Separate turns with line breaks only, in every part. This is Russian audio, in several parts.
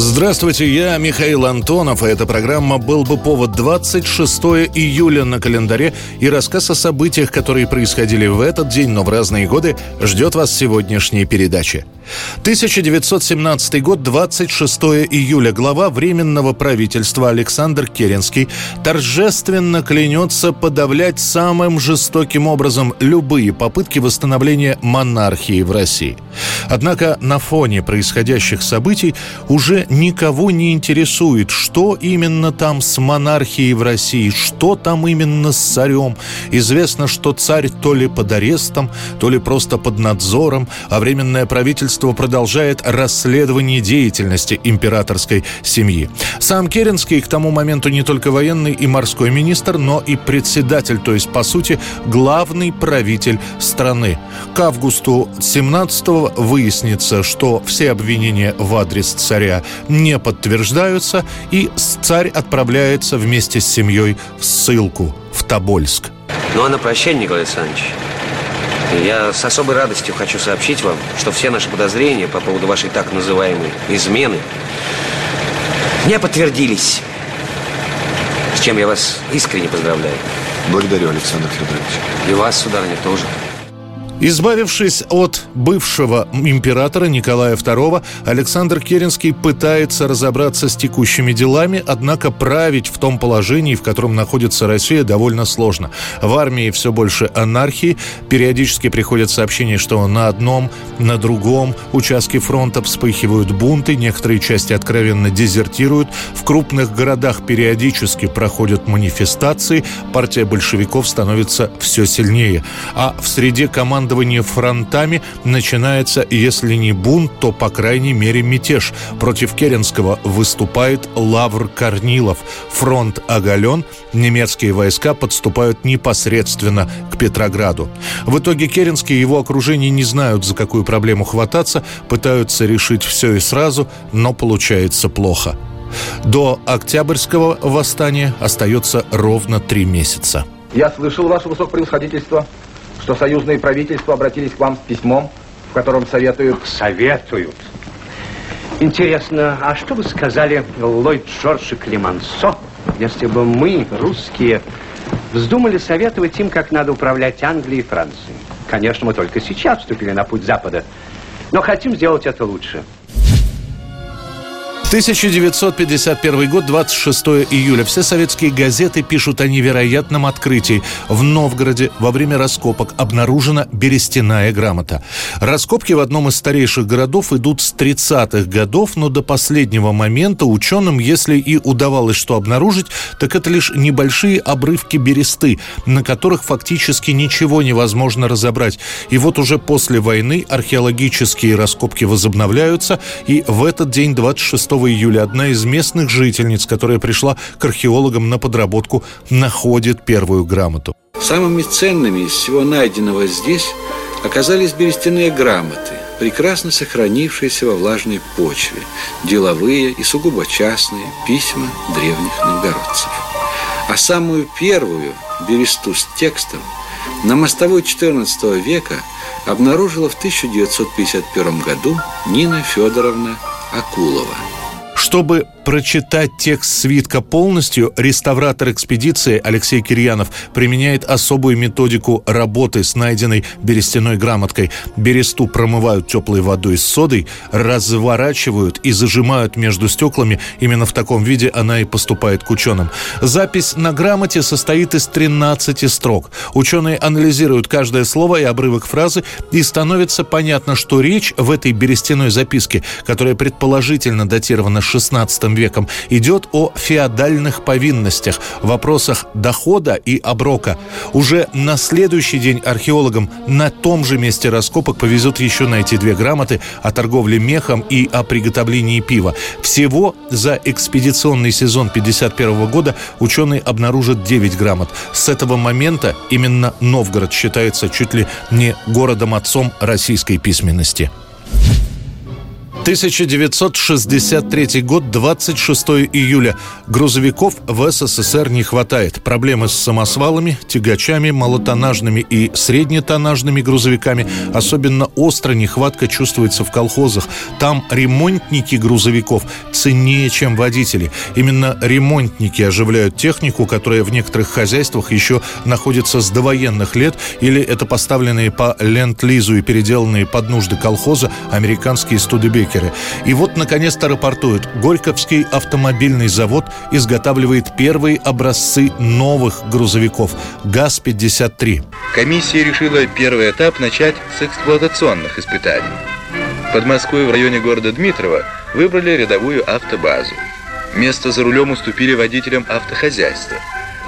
Здравствуйте, я Михаил Антонов, и эта программа «Был бы повод» 26 июля на календаре и рассказ о событиях, которые происходили в этот день, но в разные годы, ждет вас сегодняшней передачи. 1917 год, 26 июля. Глава Временного правительства Александр Керенский торжественно клянется подавлять самым жестоким образом любые попытки восстановления монархии в России. Однако на фоне происходящих событий уже никого не интересует, что именно там с монархией в России, что там именно с царем. Известно, что царь то ли под арестом, то ли просто под надзором, а Временное правительство продолжает расследование деятельности императорской семьи. Сам Керенский к тому моменту не только военный и морской министр, но и председатель, то есть, по сути, главный правитель страны. К августу 17-го выяснится, что все обвинения в адрес царя не подтверждаются, и царь отправляется вместе с семьей в ссылку в Тобольск.
Ну а на прощание, Николай Александрович, я с особой радостью хочу сообщить вам, что все наши подозрения по поводу вашей так называемой измены не подтвердились. С чем я вас искренне поздравляю.
Благодарю, Александр Федорович.
И вас, сударыня, тоже.
Избавившись от бывшего императора Николая II, Александр Керенский пытается разобраться с текущими делами, однако править в том положении, в котором находится Россия, довольно сложно. В армии все больше анархии, периодически приходят сообщения, что на одном, на другом участке фронта вспыхивают бунты, некоторые части откровенно дезертируют, в крупных городах периодически проходят манифестации, партия большевиков становится все сильнее. А в среде команд командование фронтами начинается, если не бунт, то, по крайней мере, мятеж. Против Керенского выступает Лавр Корнилов. Фронт оголен, немецкие войска подступают непосредственно к Петрограду. В итоге Керенский и его окружение не знают, за какую проблему хвататься, пытаются решить все и сразу, но получается плохо. До Октябрьского восстания остается ровно три месяца.
Я слышал, ваше высокопревосходительство, что союзные правительства обратились к вам с письмом, в котором советуют...
Советуют? Интересно, а что бы сказали Ллойд Джордж и Клемансо, если бы мы, русские, вздумали советовать им, как надо управлять Англией и Францией? Конечно, мы только сейчас вступили на путь Запада, но хотим сделать это лучше.
1951 год, 26 июля. Все советские газеты пишут о невероятном открытии. В Новгороде во время раскопок обнаружена берестяная грамота. Раскопки в одном из старейших городов идут с 30-х годов, но до последнего момента ученым, если и удавалось что обнаружить, так это лишь небольшие обрывки бересты, на которых фактически ничего невозможно разобрать. И вот уже после войны археологические раскопки возобновляются, и в этот день, 26 июля одна из местных жительниц, которая пришла к археологам на подработку, находит первую грамоту.
Самыми ценными из всего найденного здесь оказались берестяные грамоты, прекрасно сохранившиеся во влажной почве, деловые и сугубо частные письма древних новгородцев. А самую первую бересту с текстом на мостовой XIV века обнаружила в 1951 году Нина Федоровна Акулова.
Чтобы прочитать текст свитка полностью, реставратор экспедиции Алексей Кирьянов применяет особую методику работы с найденной берестяной грамоткой. Бересту промывают теплой водой с содой, разворачивают и зажимают между стеклами. Именно в таком виде она и поступает к ученым. Запись на грамоте состоит из 13 строк. Ученые анализируют каждое слово и обрывок фразы, и становится понятно, что речь в этой берестяной записке, которая предположительно датирована 16 веком, идет о феодальных повинностях, вопросах дохода и оброка. Уже на следующий день археологам на том же месте раскопок повезут еще найти две грамоты о торговле мехом и о приготовлении пива. Всего за экспедиционный сезон 51 года ученые обнаружат 9 грамот. С этого момента именно Новгород считается чуть ли не городом-отцом российской письменности. 1963 год, 26 июля. Грузовиков в СССР не хватает. Проблемы с самосвалами, тягачами, малотонажными и среднетонажными грузовиками. Особенно остро нехватка чувствуется в колхозах. Там ремонтники грузовиков ценнее, чем водители. Именно ремонтники оживляют технику, которая в некоторых хозяйствах еще находится с довоенных лет, или это поставленные по ленд-лизу и переделанные под нужды колхоза американские студебекеры букеры. И вот, наконец-то, рапортуют. Горьковский автомобильный завод изготавливает первые образцы новых грузовиков ГАЗ-53.
Комиссия решила первый этап начать с эксплуатационных испытаний. Под Москвой в районе города Дмитрово выбрали рядовую автобазу. Место за рулем уступили водителям автохозяйства.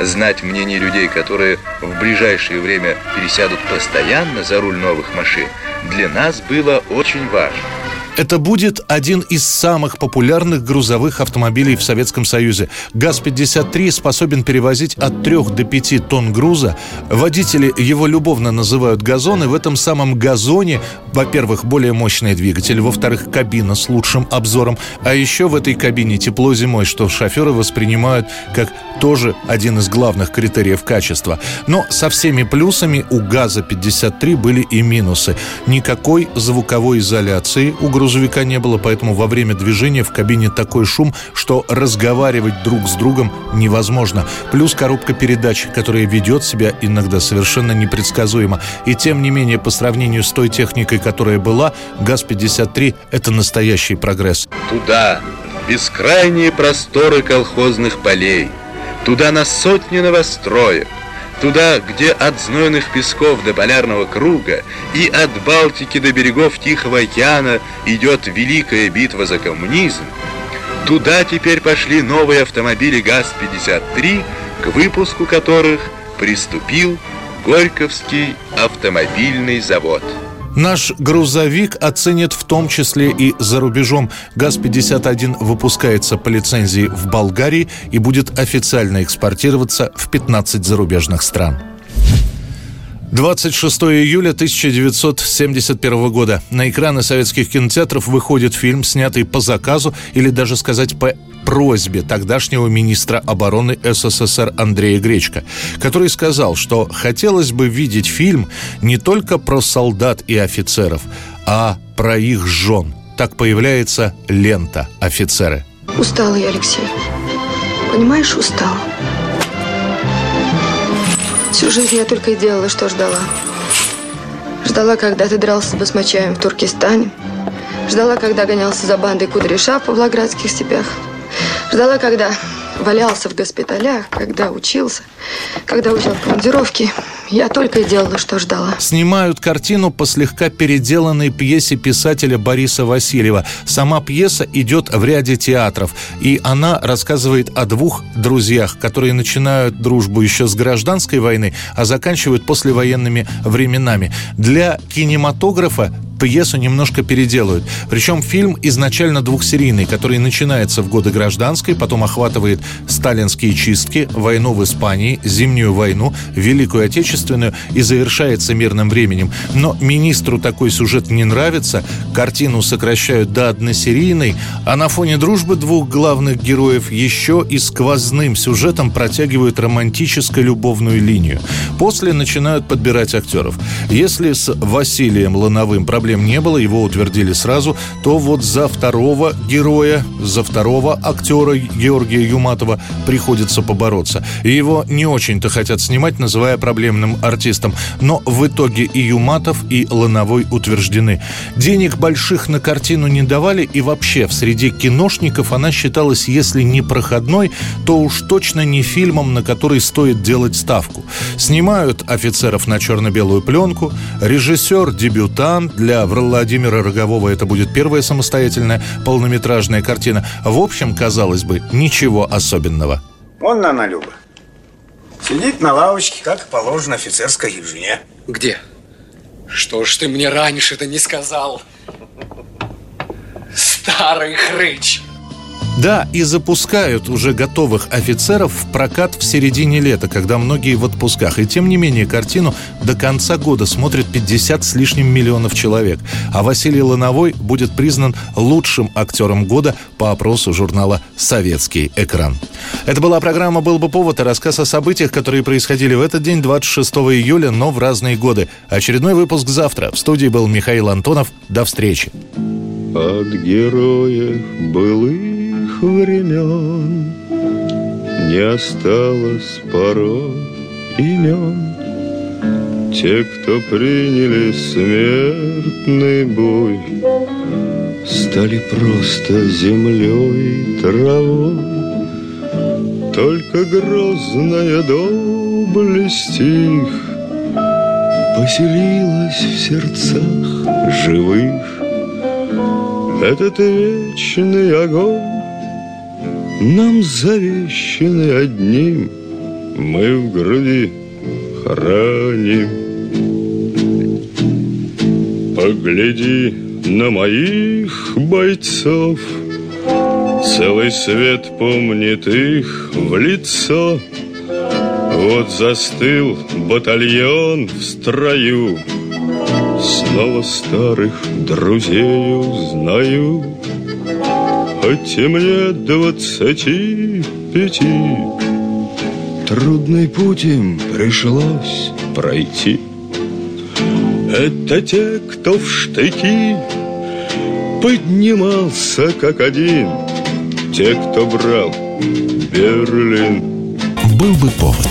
Знать мнение людей, которые в ближайшее время пересядут постоянно за руль новых машин, для нас было очень важно.
Это будет один из самых популярных грузовых автомобилей в Советском Союзе. ГАЗ-53 способен перевозить от 3 до 5 тонн груза. Водители его любовно называют газон, и в этом самом газоне, во-первых, более мощный двигатель, во-вторых, кабина с лучшим обзором, а еще в этой кабине тепло зимой, что шоферы воспринимают как тоже один из главных критериев качества. Но со всеми плюсами у ГАЗа-53 были и минусы. Никакой звуковой изоляции у грузовика не было, поэтому во время движения в кабине такой шум, что разговаривать друг с другом невозможно. Плюс коробка передач, которая ведет себя иногда совершенно непредсказуемо. И тем не менее, по сравнению с той техникой, которая была, ГАЗ-53 — это настоящий прогресс.
Туда, бескрайние просторы колхозных полей, туда на сотни новостроек, Туда, где от знойных песков до полярного круга и от Балтики до берегов Тихого океана идет великая битва за коммунизм, туда теперь пошли новые автомобили ГАЗ-53, к выпуску которых приступил Горьковский автомобильный завод.
Наш грузовик оценят в том числе и за рубежом. ГАЗ-51 выпускается по лицензии в Болгарии и будет официально экспортироваться в 15 зарубежных стран. 26 июля 1971 года. На экраны советских кинотеатров выходит фильм, снятый по заказу или даже сказать по просьбе тогдашнего министра обороны СССР Андрея Гречка, который сказал, что хотелось бы видеть фильм не только про солдат и офицеров, а про их жен. Так появляется лента «Офицеры».
Устала я, Алексей. Понимаешь, устала. Всю жизнь я только и делала, что ждала. Ждала, когда ты дрался с басмачаем в Туркестане. Ждала, когда гонялся за бандой Кудряша в Павлоградских степях. Ждала, когда валялся в госпиталях, когда учился, когда учил командировки. Я только и делала, что ждала.
Снимают картину по слегка переделанной пьесе писателя Бориса Васильева. Сама пьеса идет в ряде театров, и она рассказывает о двух друзьях, которые начинают дружбу еще с гражданской войны, а заканчивают послевоенными временами. Для кинематографа пьесу немножко переделают. Причем фильм изначально двухсерийный, который начинается в годы гражданской, потом охватывает сталинские чистки, войну в Испании, зимнюю войну, Великую Отечественную и завершается мирным временем. Но министру такой сюжет не нравится, картину сокращают до односерийной, а на фоне дружбы двух главных героев еще и сквозным сюжетом протягивают романтическую любовную линию. После начинают подбирать актеров. Если с Василием Лановым проблемы проблем не было, его утвердили сразу, то вот за второго героя, за второго актера Георгия Юматова приходится побороться. И его не очень-то хотят снимать, называя проблемным артистом. Но в итоге и Юматов, и Лановой утверждены. Денег больших на картину не давали, и вообще в среде киношников она считалась, если не проходной, то уж точно не фильмом, на который стоит делать ставку. Снимают офицеров на черно-белую пленку, режиссер-дебютант для для Владимира Рогового это будет первая самостоятельная полнометражная картина. В общем, казалось бы, ничего особенного.
Он Нана Люба. Сидит на лавочке, как положено офицерской жене.
Где? Что ж ты мне раньше это не сказал? Старый хрыч!
Да, и запускают уже готовых офицеров в прокат в середине лета, когда многие в отпусках. И тем не менее, картину до конца года смотрят 50 с лишним миллионов человек. А Василий Лановой будет признан лучшим актером года по опросу журнала «Советский экран». Это была программа «Был бы повод» и рассказ о событиях, которые происходили в этот день, 26 июля, но в разные годы. Очередной выпуск завтра. В студии был Михаил Антонов. До встречи.
От героев былых времен Не осталось порой имен Те, кто приняли смертный бой Стали просто землей травой. Только грозная доблесть их Поселилась в сердцах живых. Этот вечный огонь нам завещаны одним, мы в груди храним. Погляди на моих бойцов, Целый свет помнит их в лицо. Вот застыл батальон в строю, Снова старых друзей узнаю. И мне двадцати пяти. Трудный путь им пришлось пройти. Это те, кто в штыки Поднимался как один. Те, кто брал Берлин.
Был бы повод